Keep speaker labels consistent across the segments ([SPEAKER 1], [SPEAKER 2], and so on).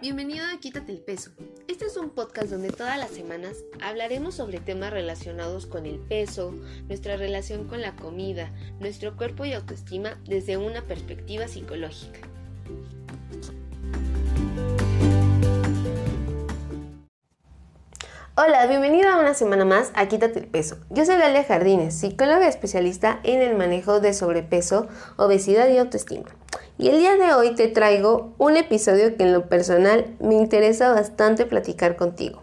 [SPEAKER 1] Bienvenido a Quítate el Peso. Este es un podcast donde todas las semanas hablaremos sobre temas relacionados con el peso, nuestra relación con la comida, nuestro cuerpo y autoestima desde una perspectiva psicológica. Hola, bienvenido a una semana más a Quítate el Peso. Yo soy Dalia Jardines, psicóloga especialista en el manejo de sobrepeso, obesidad y autoestima. Y el día de hoy te traigo un episodio que en lo personal me interesa bastante platicar contigo.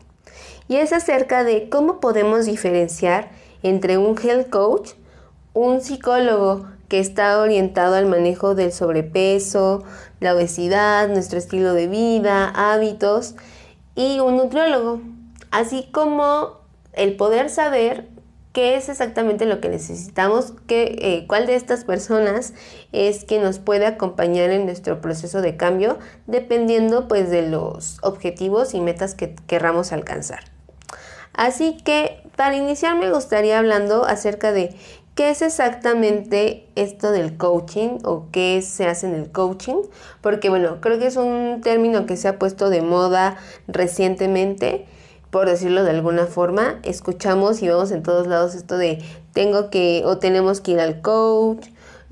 [SPEAKER 1] Y es acerca de cómo podemos diferenciar entre un health coach, un psicólogo que está orientado al manejo del sobrepeso, la obesidad, nuestro estilo de vida, hábitos, y un nutriólogo, así como el poder saber qué es exactamente lo que necesitamos, qué, eh, cuál de estas personas es que nos puede acompañar en nuestro proceso de cambio, dependiendo pues de los objetivos y metas que querramos alcanzar. Así que para iniciar me gustaría hablando acerca de qué es exactamente esto del coaching o qué se hace en el coaching, porque bueno, creo que es un término que se ha puesto de moda recientemente por decirlo de alguna forma, escuchamos y vemos en todos lados esto de tengo que o tenemos que ir al coach,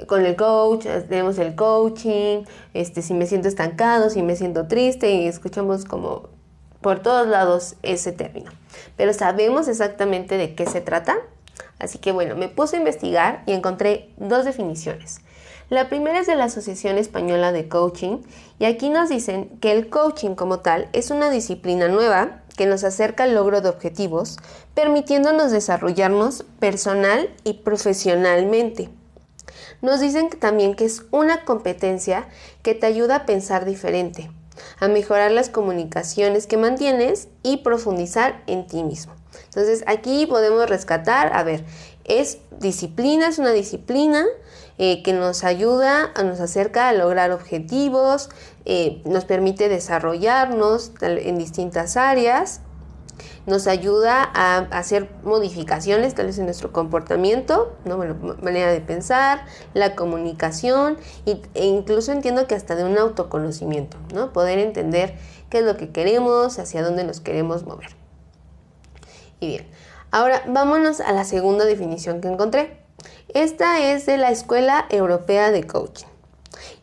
[SPEAKER 1] con el coach, tenemos el coaching, este, si me siento estancado, si me siento triste, y escuchamos como por todos lados ese término. Pero sabemos exactamente de qué se trata. Así que bueno, me puse a investigar y encontré dos definiciones. La primera es de la Asociación Española de Coaching y aquí nos dicen que el coaching como tal es una disciplina nueva que nos acerca al logro de objetivos, permitiéndonos desarrollarnos personal y profesionalmente. Nos dicen también que es una competencia que te ayuda a pensar diferente, a mejorar las comunicaciones que mantienes y profundizar en ti mismo. Entonces aquí podemos rescatar, a ver, es disciplina, es una disciplina eh, que nos ayuda, nos acerca a lograr objetivos, eh, nos permite desarrollarnos en distintas áreas, nos ayuda a hacer modificaciones tal vez en nuestro comportamiento, ¿no? manera de pensar, la comunicación e incluso entiendo que hasta de un autoconocimiento, ¿no? poder entender qué es lo que queremos, hacia dónde nos queremos mover. Y bien, Ahora, vámonos a la segunda definición que encontré. Esta es de la Escuela Europea de Coaching.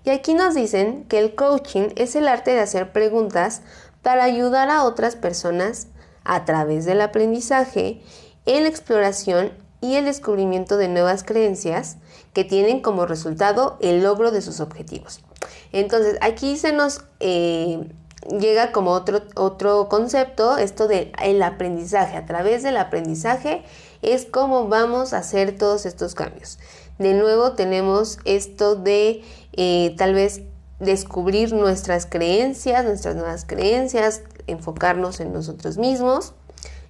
[SPEAKER 1] Y aquí nos dicen que el coaching es el arte de hacer preguntas para ayudar a otras personas a través del aprendizaje, en la exploración y el descubrimiento de nuevas creencias que tienen como resultado el logro de sus objetivos. Entonces, aquí se nos eh, llega como otro, otro concepto, esto del el aprendizaje. A través del aprendizaje es como vamos a hacer todos estos cambios. De nuevo tenemos esto de eh, tal vez descubrir nuestras creencias, nuestras nuevas creencias, enfocarnos en nosotros mismos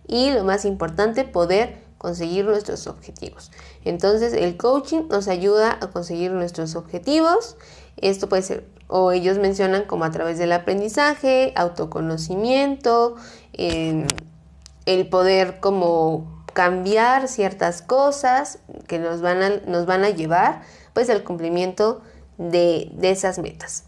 [SPEAKER 1] y lo más importante, poder conseguir nuestros objetivos. Entonces el coaching nos ayuda a conseguir nuestros objetivos. Esto puede ser o ellos mencionan como a través del aprendizaje, autoconocimiento, el poder como cambiar ciertas cosas que nos van a, nos van a llevar pues al cumplimiento de, de esas metas.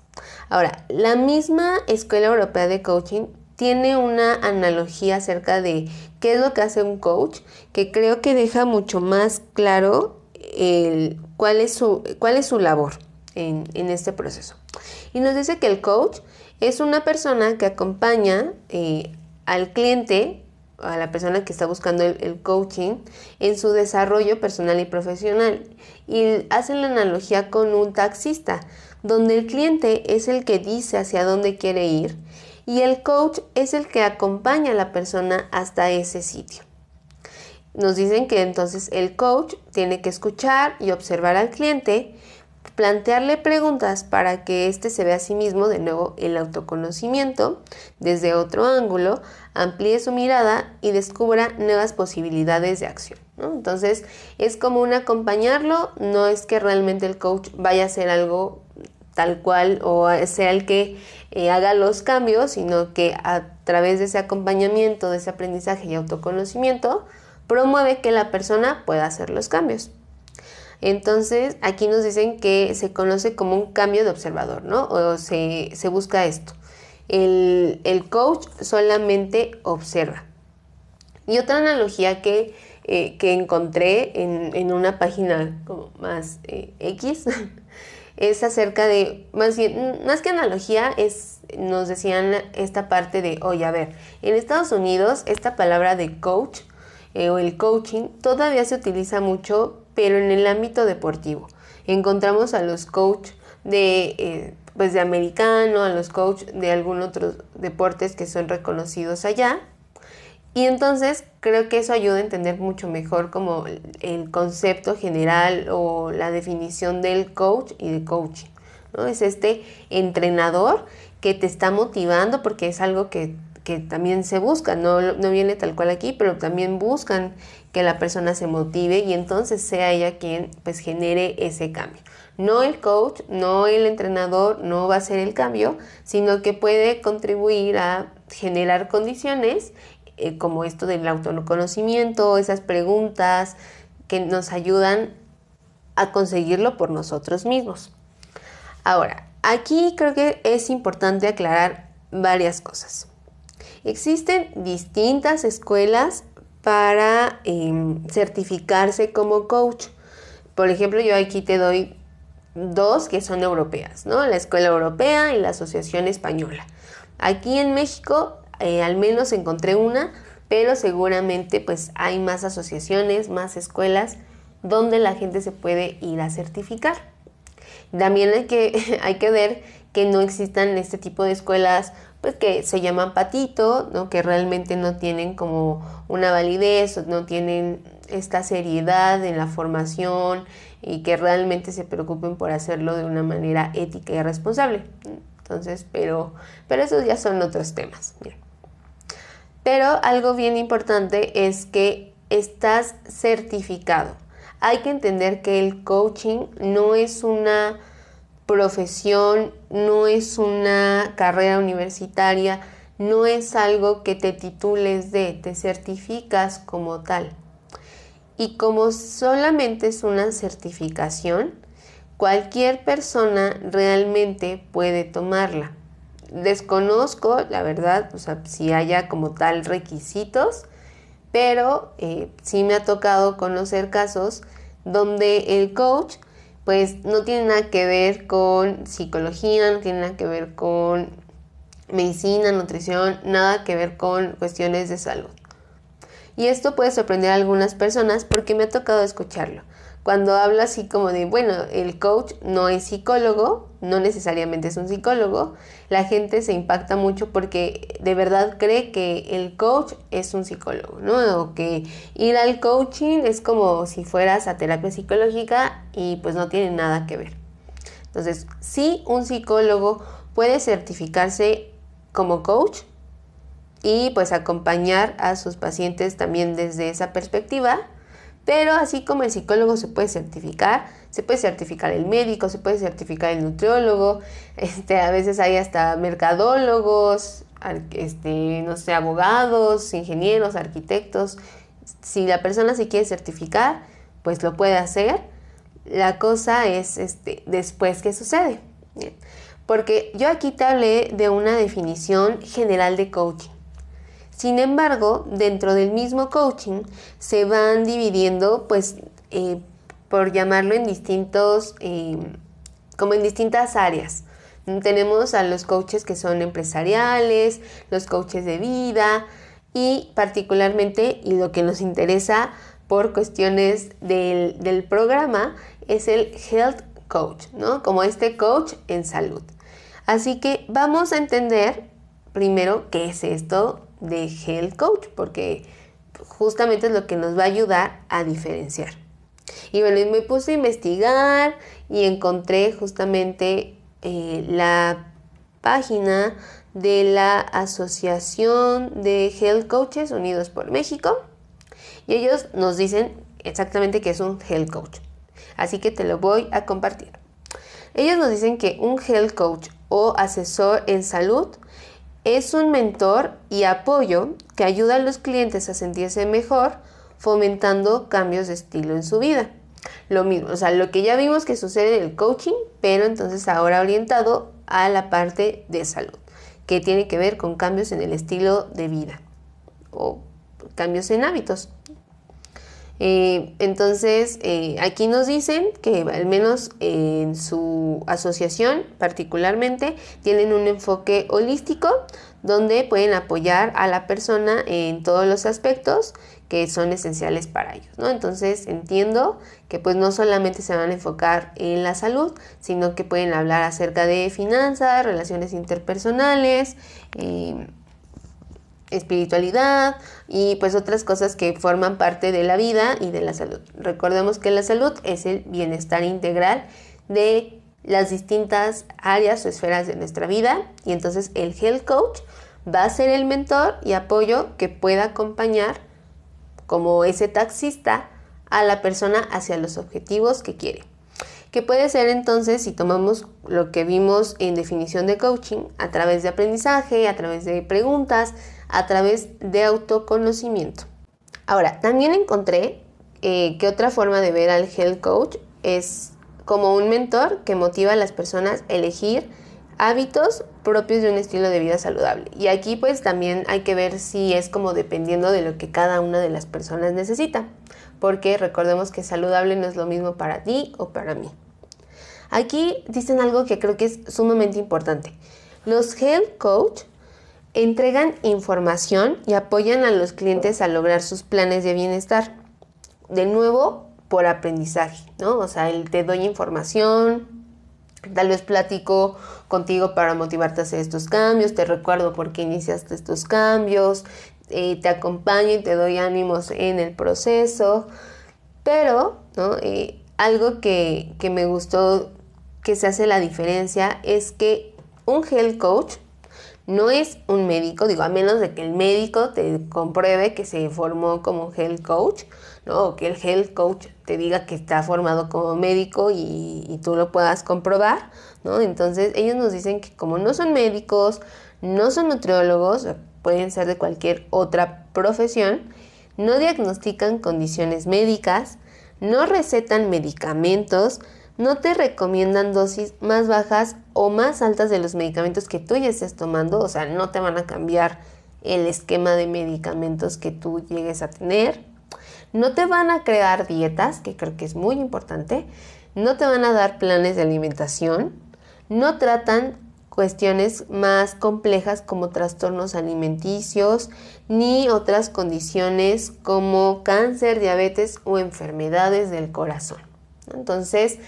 [SPEAKER 1] Ahora, la misma Escuela Europea de Coaching tiene una analogía acerca de qué es lo que hace un coach, que creo que deja mucho más claro el, cuál, es su, cuál es su labor en, este proceso. Y nos dice que el coach es una persona que acompaña eh, al cliente, a la persona que está buscando el, coaching, en su desarrollo personal y profesional. Y hacen la analogía con un taxista, donde el cliente es el que dice hacia dónde quiere ir y el coach es el que acompaña a la persona hasta ese sitio. Nos dicen que entonces el coach tiene que escuchar y observar al cliente plantearle preguntas para que éste se vea a sí mismo, de nuevo el autoconocimiento, desde otro ángulo, amplíe su mirada y descubra nuevas posibilidades de acción. Entonces es como un acompañarlo, no es que realmente el coach vaya a hacer algo tal cual o sea el que eh, haga los cambios, sino que a través de ese acompañamiento, de ese aprendizaje y autoconocimiento, promueve que la persona pueda hacer los cambios. Entonces, aquí nos dicen que se conoce como un cambio de observador, ¿no? O se, busca esto. El, coach solamente observa. Y otra analogía que, eh, encontré en, una página como más eh, X es acerca de, más bien, más que analogía, es, nos decían esta parte de, oye, a ver, en Estados Unidos esta palabra de coach eh, o el coaching todavía se utiliza mucho, pero en el ámbito deportivo. Encontramos a los coach de, eh, pues de americano, a los coach de algunos otros deportes que son reconocidos allá. Y entonces creo que eso ayuda a entender mucho mejor como el concepto general o la definición del coach y de coaching. ¿no? Es este entrenador que te está motivando porque es algo que que también se busca, no, no viene tal cual aquí, pero también buscan que la persona se motive y entonces sea ella quien pues genere ese cambio. No el coach, no el entrenador, no va a ser el cambio, sino que puede contribuir a generar condiciones eh, como esto del autoconocimiento, esas preguntas que nos ayudan a conseguirlo por nosotros mismos. Ahora, aquí creo que es importante aclarar varias cosas. Existen distintas escuelas para em, certificarse como coach. Por ejemplo, yo aquí te doy dos que son europeas, ¿no? La Escuela Europea y la Asociación Española. Aquí en México eh, al menos encontré una, pero seguramente pues hay más asociaciones, más escuelas donde la gente se puede ir a certificar. También hay que, hay que ver que no existan este tipo de escuelas pues que se llaman patito, ¿no? que realmente no tienen como una validez, no tienen esta seriedad en la formación y que realmente se preocupen por hacerlo de una manera ética y responsable. Entonces, pero, pero esos ya son otros temas. Pero algo bien importante es que estás certificado. Hay que entender que el coaching no es una profesión, no es una carrera universitaria, no es algo que te titules de, te certificas como tal. Y como solamente es una certificación, cualquier persona realmente puede tomarla. Desconozco, la verdad, o sea, si haya como tal requisitos, pero eh, sí me ha tocado conocer casos donde el coach pues no tiene nada que ver con psicología, no tiene nada que ver con medicina, nutrición, nada que ver con cuestiones de salud. Y esto puede sorprender a algunas personas porque me ha tocado escucharlo cuando habla así como de, bueno, el coach no es psicólogo, no necesariamente es un psicólogo, la gente se impacta mucho porque de verdad cree que el coach es un psicólogo, ¿no? O que ir al coaching es como si fueras a terapia psicológica y pues no tiene nada que ver. Entonces, sí, un psicólogo puede certificarse como coach y pues acompañar a sus pacientes también desde esa perspectiva pero así como el psicólogo se puede certificar, se puede certificar el médico, se puede certificar el nutriólogo, este, a veces hay hasta mercadólogos, este, no sé, abogados, ingenieros, arquitectos. Si la persona se quiere certificar, pues lo puede hacer. La cosa es este, después qué sucede. Porque yo aquí te hablé de una definición general de coaching. Sin embargo, dentro del mismo coaching se van dividiendo, pues, eh, por llamarlo en distintos, eh, como en distintas áreas. Tenemos a los coaches que son empresariales, los coaches de vida y particularmente, y lo que nos interesa por cuestiones del, del programa, es el health coach, ¿no? Como este coach en salud. Así que vamos a entender primero qué es esto de Health Coach, porque justamente es lo que nos va a ayudar a diferenciar. Y bueno, me puse a investigar y encontré justamente eh, la página de la Asociación de Health Coaches Unidos por México. Y ellos nos dicen exactamente qué es un Health Coach. Así que te lo voy a compartir. Ellos nos dicen que un Health Coach o asesor en salud es un mentor y apoyo que ayuda a los clientes a sentirse mejor, fomentando cambios de estilo en su vida. Lo mismo, o sea, lo que ya vimos que sucede en el coaching, pero entonces ahora orientado a la parte de salud. que tiene que ver con cambios en el estilo de vida o cambios en hábitos. Eh, entonces, eh, aquí nos dicen que al menos en su asociación particularmente tienen un enfoque holístico donde pueden apoyar a la persona en todos los aspectos que son esenciales para ellos, ¿no? Entonces entiendo que pues no solamente se van a enfocar en la salud, sino que pueden hablar acerca de finanzas, relaciones interpersonales, eh, espiritualidad y pues otras cosas que forman parte de la vida y de la salud. Recordemos que la salud es el bienestar integral de las distintas áreas o esferas de nuestra vida y entonces el health coach va a ser el mentor y apoyo que pueda acompañar como ese taxista a la persona hacia los objetivos que quiere. Que puede ser entonces, si tomamos lo que vimos en definición de coaching, a través de aprendizaje, a través de preguntas, a través de autoconocimiento. Ahora, también encontré eh, que otra forma de ver al health coach es como un mentor que motiva a las personas a elegir hábitos propios de un estilo de vida saludable. Y aquí pues también hay que ver si es como dependiendo de lo que cada una de las personas necesita, porque recordemos que saludable no es lo mismo para ti o para mí. Aquí dicen algo que creo que es sumamente importante. Los health coach entregan información y apoyan a los clientes a lograr sus planes de bienestar. De nuevo, por aprendizaje, ¿no? O sea, te doy información, tal vez platico contigo para motivarte a hacer estos cambios, te recuerdo por qué iniciaste estos cambios, eh, te acompaño y te doy ánimos en el proceso, pero, ¿no? Eh, algo que, que me gustó que se hace la diferencia es que un health coach no es un médico, digo, a menos de que el médico te compruebe que se formó como health coach, ¿no? O que el health coach te diga que está formado como médico y, y tú lo puedas comprobar, ¿no? Entonces ellos nos dicen que como no son médicos, no son nutriólogos, pueden ser de cualquier otra profesión, no diagnostican condiciones médicas, no recetan medicamentos, no te recomiendan dosis más bajas o más altas de los medicamentos que tú ya estés tomando, o sea, no te van a cambiar el esquema de medicamentos que tú llegues a tener. No te van a crear dietas, que creo que es muy importante. No te van a dar planes de alimentación. No tratan cuestiones más complejas como trastornos alimenticios ni otras condiciones como cáncer, diabetes o enfermedades del corazón. Entonces,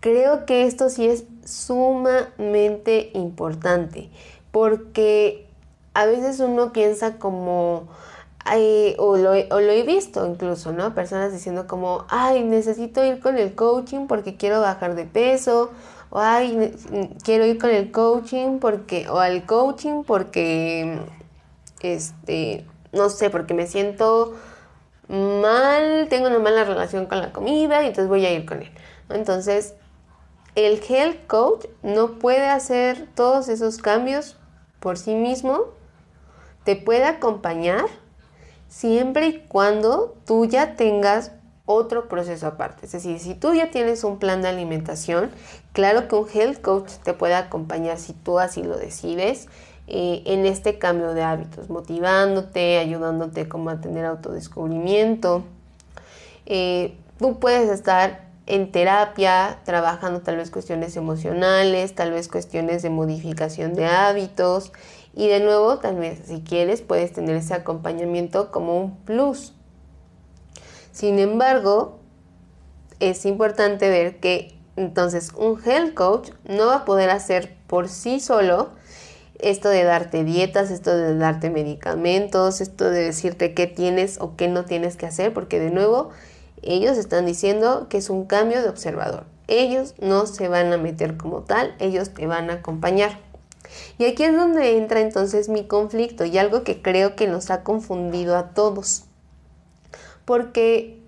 [SPEAKER 1] creo que esto sí es sumamente importante porque a veces uno piensa como, o, lo, o, lo, he visto incluso, ¿no? Personas diciendo como, ay, necesito ir con el coaching porque quiero bajar de peso, o ay, quiero ir con el coaching porque, o al coaching porque, este, no sé, porque me siento mal, tengo una mala relación con la comida y entonces voy a ir con él. Entonces, el health coach no puede hacer todos esos cambios por sí mismo, te puede acompañar siempre y cuando tú ya tengas otro proceso aparte. Es decir, si tú ya tienes un plan de alimentación, claro que un health coach te puede acompañar si tú así lo decides eh, en este cambio de hábitos, motivándote, ayudándote como a tener autodescubrimiento. Eh, tú puedes estar en terapia, trabajando tal vez cuestiones emocionales, tal vez cuestiones de modificación de hábitos y de nuevo, tal vez si quieres, puedes tener ese acompañamiento como un plus. Sin embargo, es importante ver que entonces un health coach no va a poder hacer por sí solo esto de darte dietas, esto de darte medicamentos, esto de decirte qué tienes o qué no tienes que hacer, porque de nuevo ellos están diciendo que es un cambio de observador. Ellos no se van a meter como tal, ellos te van a acompañar. Y aquí es donde entra entonces mi conflicto y algo que creo que nos ha confundido a todos. Porque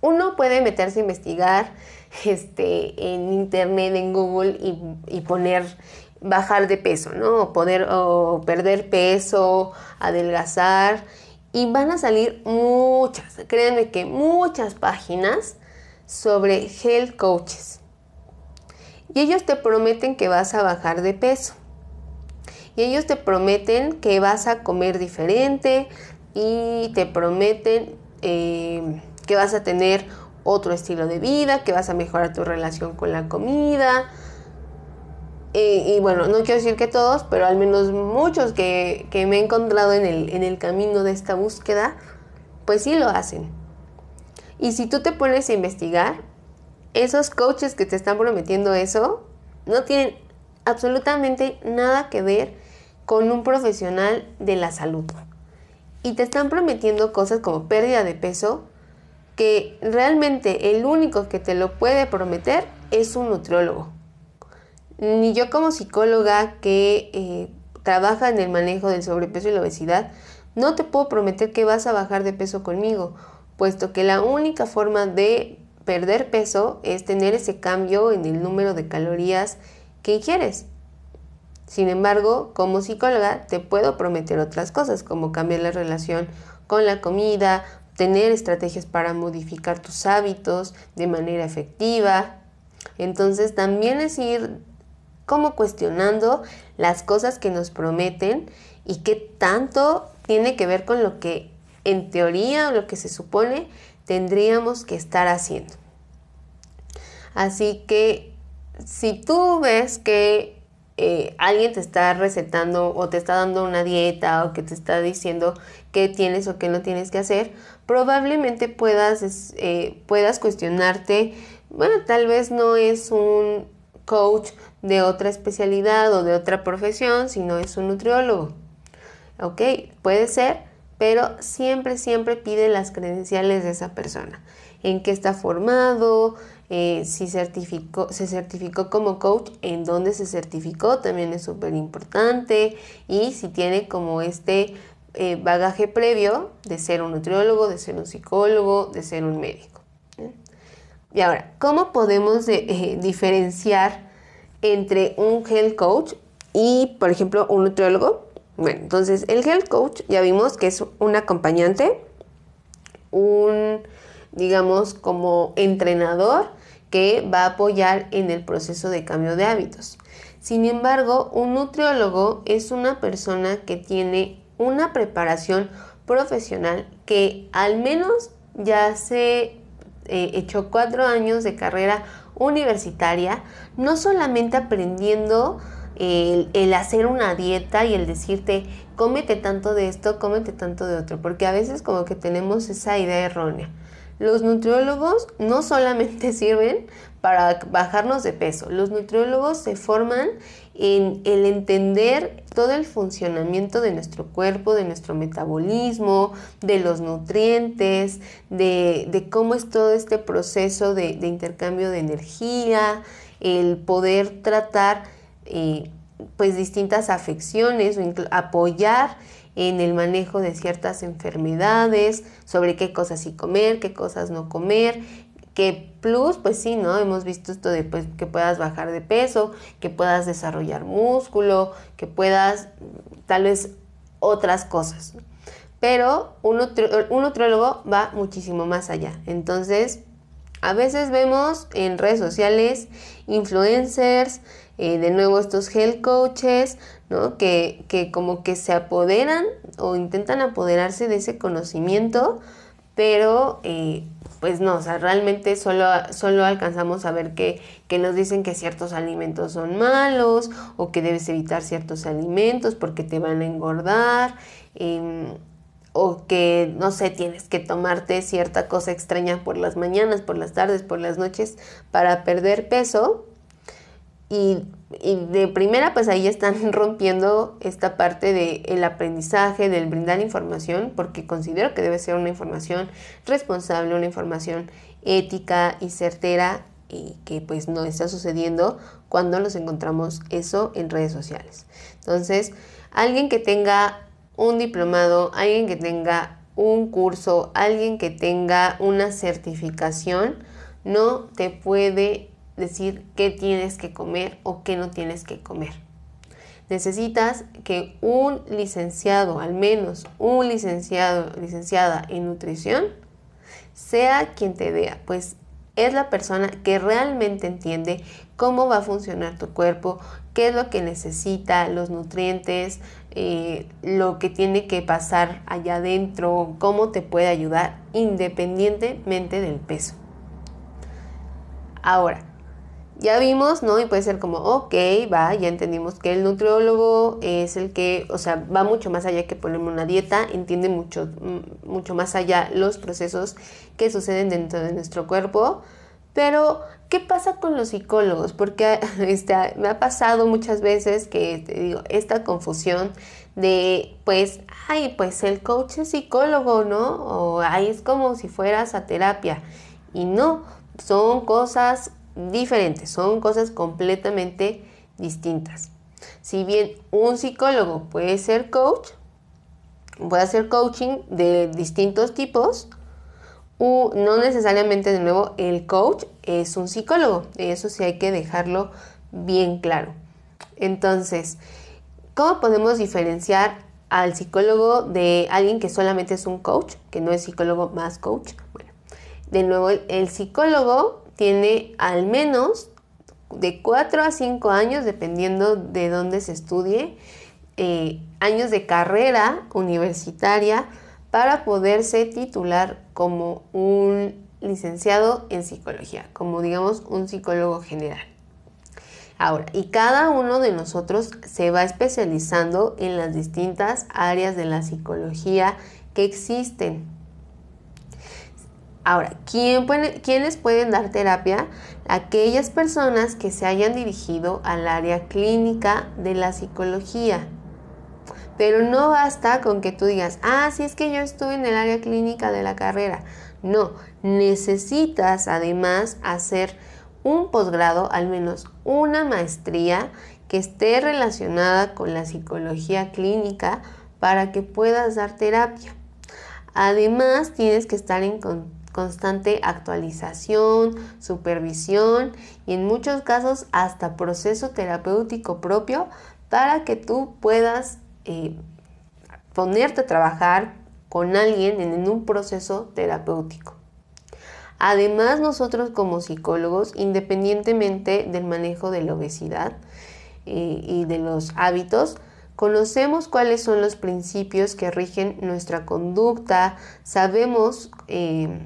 [SPEAKER 1] uno puede meterse a investigar este, en internet, en Google y, y poner bajar de peso, ¿no? Poder o perder peso, adelgazar. Y van a salir muchas, créanme que muchas páginas sobre health coaches. Y ellos te prometen que vas a bajar de peso. y ellos te prometen que vas a comer diferente y te prometen eh, que vas a tener otro estilo de vida, que vas a mejorar tu relación con la comida. Y bueno, no quiero decir que todos, pero al menos muchos que, me he encontrado en el, en el camino de esta búsqueda, pues sí lo hacen. Y si tú te pones a investigar, esos coaches que te están prometiendo eso, no tienen absolutamente nada que ver con un profesional de la salud. Y te están prometiendo cosas como pérdida de peso, que realmente el único que te lo puede prometer es un nutriólogo. Ni yo como psicóloga que eh, trabaja en el manejo del sobrepeso y la obesidad, no te puedo prometer que vas a bajar de peso conmigo, puesto que la única forma de perder peso es tener ese cambio en el número de calorías que ingieres. Sin embargo, como psicóloga te puedo prometer otras cosas, como cambiar la relación con la comida, tener estrategias para modificar tus hábitos de manera efectiva. Entonces también es ir como cuestionando las cosas que nos prometen y qué tanto tiene que ver con lo que en teoría o lo que se supone tendríamos que estar haciendo. Así que si tú ves que eh, alguien te está recetando o te está dando una dieta o que te está diciendo qué tienes o qué no tienes que hacer, probablemente puedas, eh, puedas cuestionarte, bueno, tal vez no es un coach de otra especialidad o de otra profesión, sino es un nutriólogo. Ok, puede ser, pero siempre, siempre pide las credenciales de esa persona. En qué está formado, eh, si certificó, se certificó como coach, en dónde se certificó, también es súper importante. Y si tiene como este eh, bagaje previo de ser un nutriólogo, de ser un psicólogo, de ser un médico. Y ahora, ¿cómo podemos eh, diferenciar entre un health coach y, por ejemplo, un nutriólogo? Bueno, entonces el health coach ya vimos que es un acompañante, un, digamos, como entrenador que va a apoyar en el proceso de cambio de hábitos. Sin embargo, un nutriólogo es una persona que tiene una preparación profesional que al menos ya se eh, echó cuatro años de carrera universitaria, no solamente aprendiendo el, hacer una dieta y el decirte, cómete tanto de esto, cómete tanto de otro, porque a veces como que tenemos esa idea errónea. Los nutriólogos no solamente sirven para bajarnos de peso, los nutriólogos se forman en el entender todo el funcionamiento de nuestro cuerpo, de nuestro metabolismo, de los nutrientes, de, cómo es todo este proceso de, intercambio de energía, el poder tratar eh, pues distintas afecciones o apoyar en el manejo de ciertas enfermedades, sobre qué cosas sí comer, qué cosas no comer, que plus, pues sí, ¿no? Hemos visto esto de pues, que puedas bajar de peso, que puedas desarrollar músculo, que puedas tal vez otras cosas. Pero un, un nutriólogo va muchísimo más allá. Entonces, a veces vemos en redes sociales influencers, eh, de nuevo estos health coaches, ¿no? Que, que, como que se apoderan o intentan apoderarse de ese conocimiento, pero eh, pues no, o sea, realmente solo, solo alcanzamos a ver que, que, nos dicen que ciertos alimentos son malos o que debes evitar ciertos alimentos porque te van a engordar. Em, o que, no sé, tienes que tomarte cierta cosa extraña por las mañanas, por las tardes, por las noches para perder peso. Y, de primera, pues ahí están rompiendo esta parte del aprendizaje, del brindar información, porque considero que debe ser una información responsable, una información ética y certera y que pues no está sucediendo cuando nos encontramos eso en redes sociales. Entonces, alguien que tenga un diplomado, alguien que tenga un curso, alguien que tenga una certificación, no te puede decir qué tienes que comer o qué no tienes que comer. Necesitas que un licenciado, al menos un licenciado, licenciada en nutrición, sea quien te vea, pues es la persona que realmente entiende cómo va a funcionar tu cuerpo, qué es lo que necesita, los nutrientes, eh, lo que tiene que pasar allá adentro, cómo te puede ayudar independientemente del peso. Ahora, ya vimos, ¿no? Y puede ser como, ok, va, ya entendimos que el nutriólogo es el que, o sea, va mucho más allá que ponerme una dieta, entiende mucho, mm, mucho más allá los procesos que suceden dentro de nuestro cuerpo. Pero, ¿qué pasa con los psicólogos? Porque este, me ha pasado muchas veces que, te digo, esta confusión de, pues, ay, pues el coach es psicólogo, ¿no? O ay, es como si fueras a terapia. Y no, son cosas diferentes, son cosas completamente distintas. Si bien un psicólogo puede ser coach, puede hacer coaching de distintos tipos, no necesariamente de nuevo el coach es un psicólogo, eso sí hay que dejarlo bien claro. Entonces, ¿cómo podemos diferenciar al psicólogo de alguien que solamente es un coach, que no es psicólogo más coach? Bueno, de nuevo, el psicólogo tiene al menos de 4 a 5 años, dependiendo de dónde se estudie, eh, años de carrera universitaria para poderse titular como un licenciado en psicología, como digamos un psicólogo general. Ahora, y cada uno de nosotros se va especializando en las distintas áreas de la psicología que existen. Ahora, ¿quiénes pueden dar terapia? Aquellas personas que se hayan dirigido al área clínica de la psicología. Pero no basta con que tú digas, ah, sí es que yo estuve en el área clínica de la carrera. No, necesitas además hacer un posgrado, al menos una maestría que esté relacionada con la psicología clínica para que puedas dar terapia. Además, tienes que estar en constante actualización, supervisión y en muchos casos hasta proceso terapéutico propio para que tú puedas eh, ponerte a trabajar con alguien en, un proceso terapéutico. Además, nosotros como psicólogos, independientemente del manejo de la obesidad eh, y de los hábitos, conocemos cuáles son los principios que rigen nuestra conducta, sabemos eh,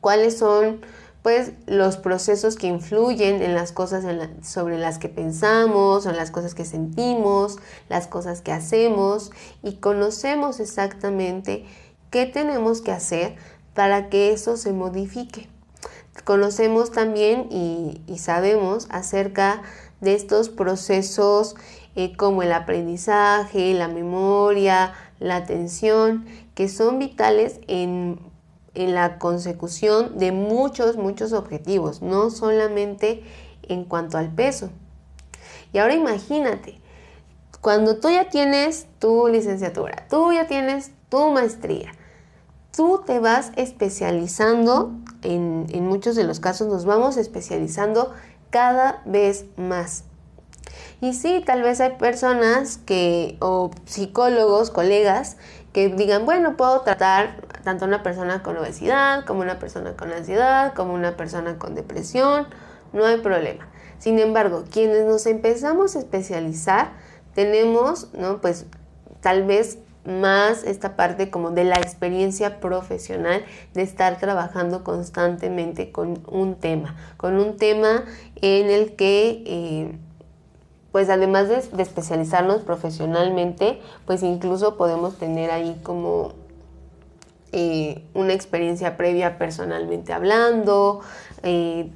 [SPEAKER 1] cuáles son pues los procesos que influyen en las cosas sobre las que pensamos, en las cosas que sentimos, las cosas que hacemos y conocemos exactamente qué tenemos que hacer para que eso se modifique. Conocemos también y, sabemos acerca de estos procesos eh, como el aprendizaje, la memoria, la atención, que son vitales en en la consecución de muchos, muchos objetivos, no solamente en cuanto al peso. Y ahora imagínate, cuando tú ya tienes tu licenciatura, tú ya tienes tu maestría, tú te vas especializando, en, en muchos de los casos nos vamos especializando cada vez más. Y sí, tal vez hay personas que, o psicólogos, colegas, que digan, bueno, puedo tratar tanto una persona con obesidad, como una persona con ansiedad, como una persona con depresión, no hay problema. Sin embargo, quienes nos empezamos a especializar, tenemos, ¿no? Pues tal vez más esta parte como de la experiencia profesional de estar trabajando constantemente con un tema, con un tema en el que eh, pues además de, especializarnos profesionalmente, pues incluso podemos tener ahí como eh, una experiencia previa personalmente hablando, eh,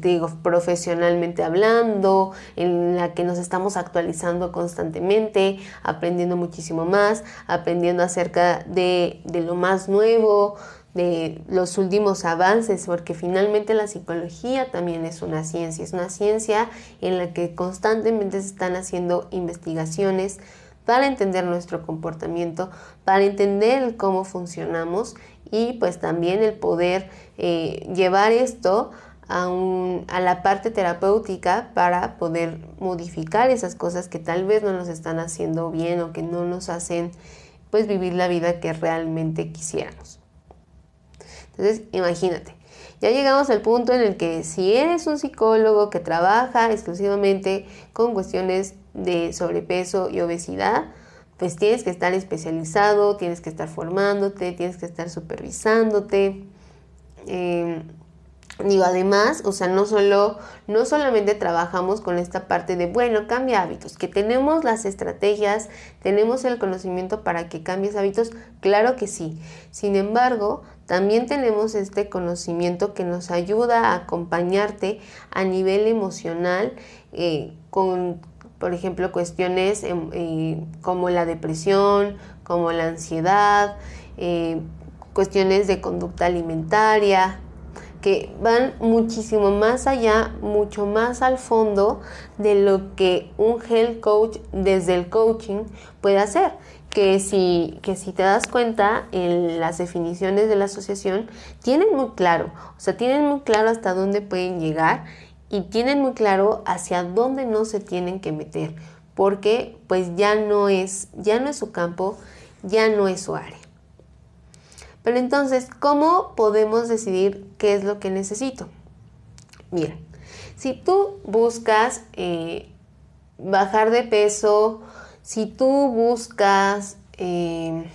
[SPEAKER 1] digo, profesionalmente hablando, en la que nos estamos actualizando constantemente, aprendiendo muchísimo más, aprendiendo acerca de, de lo más nuevo, de los últimos avances, porque finalmente la psicología también es una ciencia, es una ciencia en la que constantemente se están haciendo investigaciones para entender nuestro comportamiento, para entender cómo funcionamos y pues también el poder eh, llevar esto a, a, la parte terapéutica para poder modificar esas cosas que tal vez no nos están haciendo bien o que no nos hacen pues vivir la vida que realmente quisiéramos. Entonces, imagínate. Ya llegamos al punto en el que si eres un psicólogo que trabaja exclusivamente con cuestiones de sobrepeso y obesidad, pues tienes que estar especializado, tienes que estar formándote, tienes que estar supervisándote. Em, digo, además, o sea, no solo, no solamente trabajamos con esta parte de, bueno, cambia hábitos, que tenemos las estrategias, tenemos el conocimiento para que cambies hábitos, claro que sí. Sin embargo, también tenemos este conocimiento que nos ayuda a acompañarte a nivel emocional eh, con por ejemplo, cuestiones eh, como la depresión, como la ansiedad, eh, cuestiones de conducta alimentaria, que van muchísimo más allá, mucho más al fondo de lo que un health coach desde el coaching puede hacer. Que si, que si te das cuenta en las definiciones de la asociación, tienen muy claro, o sea, tienen muy claro hasta dónde pueden llegar y tienen muy claro hacia dónde no se tienen que meter, porque pues ya no es, ya no es su campo, ya no es su área. Pero entonces, ¿cómo podemos decidir qué es lo que necesito? Mira, si tú buscas eh, bajar de peso, si tú buscas eh,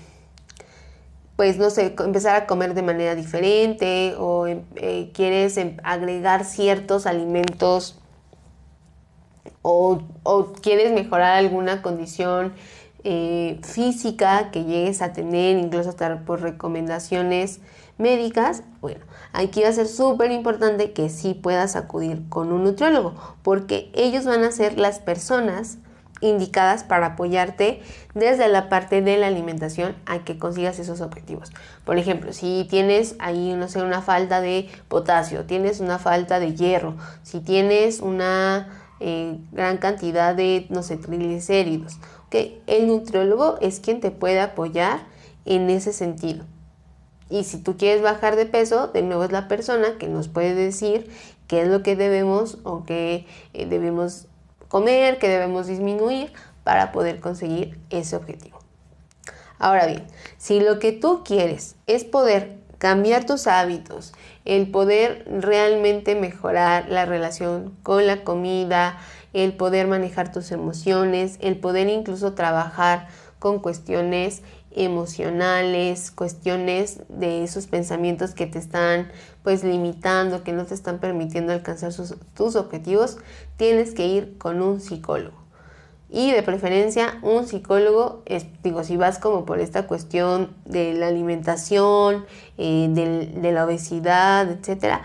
[SPEAKER 1] pues no sé, empezar a comer de manera diferente o em, eh, quieres em, agregar ciertos alimentos o, quieres mejorar alguna condición eh, física que llegues a tener, incluso hasta por recomendaciones médicas, bueno, aquí va a ser súper importante que sí puedas acudir con un nutriólogo, porque ellos van a ser las personas indicadas para apoyarte desde la parte de la alimentación a que consigas esos objetivos. Por ejemplo, si tienes ahí, no sé, una falta de potasio, tienes una falta de hierro, si tienes una eh, gran cantidad de, no sé, triglicéridos, el nutriólogo es quien te puede apoyar en ese sentido. Y si tú quieres bajar de peso, de nuevo es la persona que nos puede decir qué es lo que debemos o qué eh, debemos comer, que debemos disminuir para poder conseguir ese objetivo. Ahora bien, si lo que tú quieres es poder cambiar tus hábitos, el poder realmente mejorar la relación con la comida, el poder manejar tus emociones, el poder incluso trabajar con cuestiones emocionales, cuestiones de esos pensamientos que te están pues limitando, que no te están permitiendo alcanzar tus objetivos, tienes que ir con un psicólogo. Y de preferencia un psicólogo, digo, si vas como por esta cuestión de la alimentación, eh, de, la obesidad, etcétera,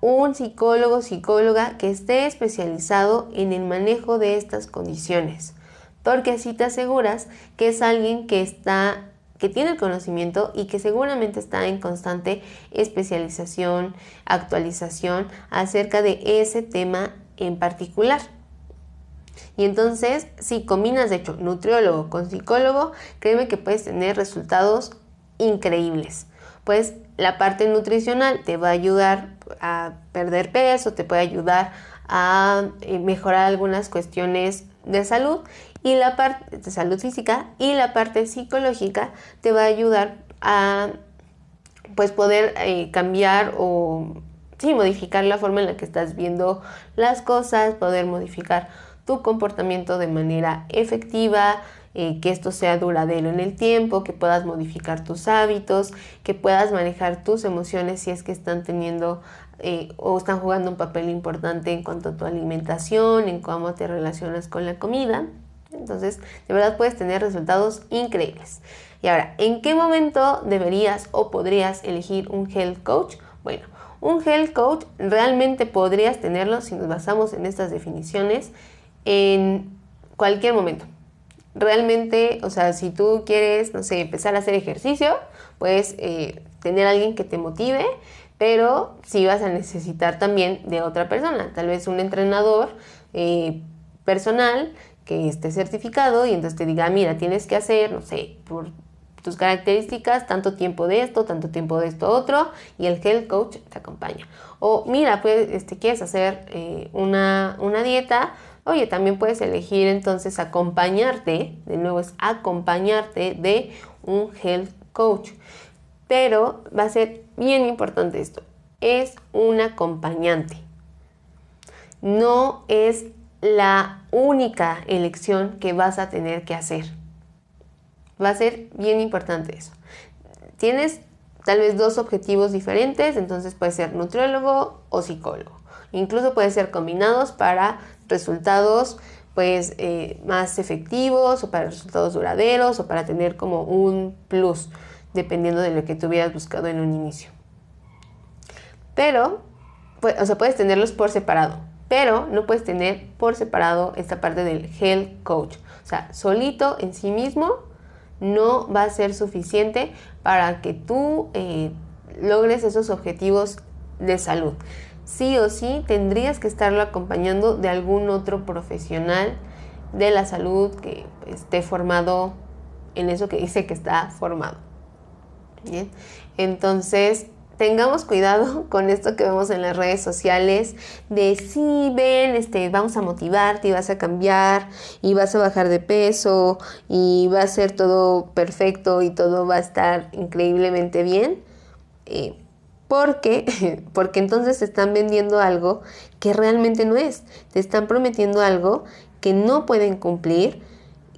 [SPEAKER 1] un psicólogo, psicóloga que esté especializado en el manejo de estas condiciones porque así te aseguras que es alguien que está que tiene el conocimiento y que seguramente está en constante especialización, actualización acerca de ese tema en particular. Y entonces, si combinas de hecho nutriólogo con psicólogo, créeme que puedes tener resultados increíbles. Pues la parte nutricional te va a ayudar a perder peso, te puede ayudar a eh, mejorar algunas cuestiones de salud y la parte de salud física y la parte psicológica te va a ayudar a pues poder eh, cambiar o sí, modificar la forma en la que estás viendo las cosas, poder modificar tu comportamiento de manera efectiva, eh, que esto sea duradero en el tiempo, que puedas modificar tus hábitos, que puedas manejar tus emociones si es que están teniendo eh, o están jugando un papel importante en cuanto a tu alimentación, en cómo te relacionas con la comida. Entonces, de verdad puedes tener resultados increíbles. Y ahora, ¿en qué momento deberías o podrías elegir un health coach? Bueno, un health coach realmente podrías tenerlo si nos basamos en estas definiciones en cualquier momento. Realmente, o sea, si tú quieres, no sé, empezar a hacer ejercicio, puedes eh, tener a alguien que te motive, pero sí vas a necesitar también de otra persona, tal vez un entrenador eh, personal que esté certificado y entonces te diga, mira, tienes que hacer, no sé, por tus características, tanto tiempo de esto, tanto tiempo de esto otro, y el health coach te acompaña. O mira, pues, este, quieres hacer eh, una, una dieta, oye, también puedes elegir entonces acompañarte, de nuevo es acompañarte de un health coach. Pero va a ser bien importante esto. es un acompañante. No es la única elección que vas a tener que hacer. Va a ser bien importante eso. Tienes tal vez dos objetivos diferentes, entonces puede ser nutriólogo o psicólogo. Incluso puede ser combinados para resultados pues eh, más efectivos o para resultados duraderos o para tener como un plus, dependiendo de lo que tú hubieras buscado en un inicio. Pero, o sea, puedes tenerlos por separado, pero no puedes tener por separado esta parte del health coach. O sea, solito en sí mismo no va a ser suficiente para que tú eh, logres esos objetivos de salud. Sí o sí tendrías que estarlo acompañando de algún otro profesional de la salud que esté formado en eso que dice que está formado. Bien, entonces tengamos cuidado con esto que vemos en las redes sociales de sí, ven, este, vamos a motivarte y vas a cambiar y vas a bajar de peso y va a ser todo perfecto y todo va a estar increíblemente bien. Eh, porque, porque entonces te están vendiendo algo que realmente no es. Te están prometiendo algo que no pueden cumplir,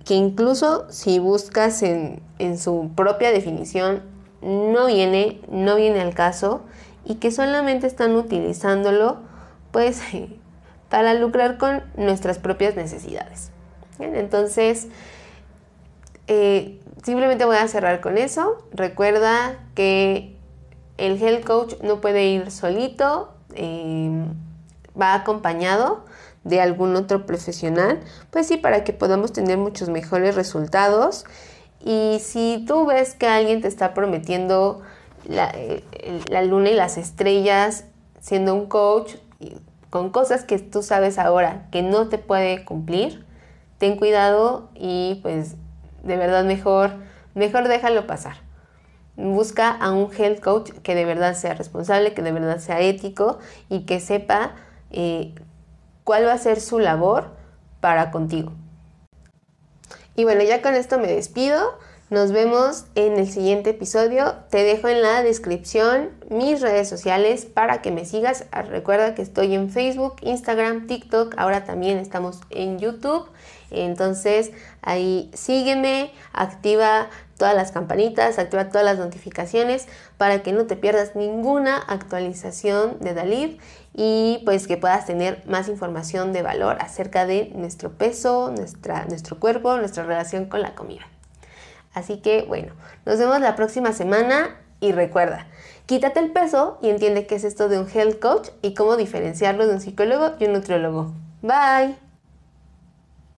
[SPEAKER 1] que incluso si buscas en, en su propia definición no viene, no viene al caso y que solamente están utilizándolo pues para lucrar con nuestras propias necesidades. Entonces, eh, simplemente voy a cerrar con eso. Recuerda que el health coach no puede ir solito, eh, va acompañado de algún otro profesional, pues sí, para que podamos tener muchos mejores resultados y si tú ves que alguien te está prometiendo la, luna y las estrellas siendo un coach con cosas que tú sabes ahora que no te puede cumplir, ten cuidado y pues de verdad mejor, mejor déjalo pasar. Busca a un health coach que de verdad sea responsable, que de verdad sea ético y que sepa eh, cuál va a ser su labor para contigo. Y bueno, ya con esto me despido. Nos vemos en el siguiente episodio. Te dejo en la descripción mis redes sociales para que me sigas. Ah, recuerda que estoy en Facebook, Instagram, TikTok. Ahora también estamos en YouTube. Entonces ahí sígueme, activa todas las campanitas, activa todas las notificaciones para que no te pierdas ninguna actualización de Dalib y pues que puedas tener más información de valor acerca de nuestro peso, nuestra, nuestro cuerpo, nuestra relación con la comida. Así que bueno, nos vemos la próxima semana y recuerda, quítate el peso y entiende qué es esto de un health coach y cómo diferenciarlo de un psicólogo y un nutriólogo. Bye.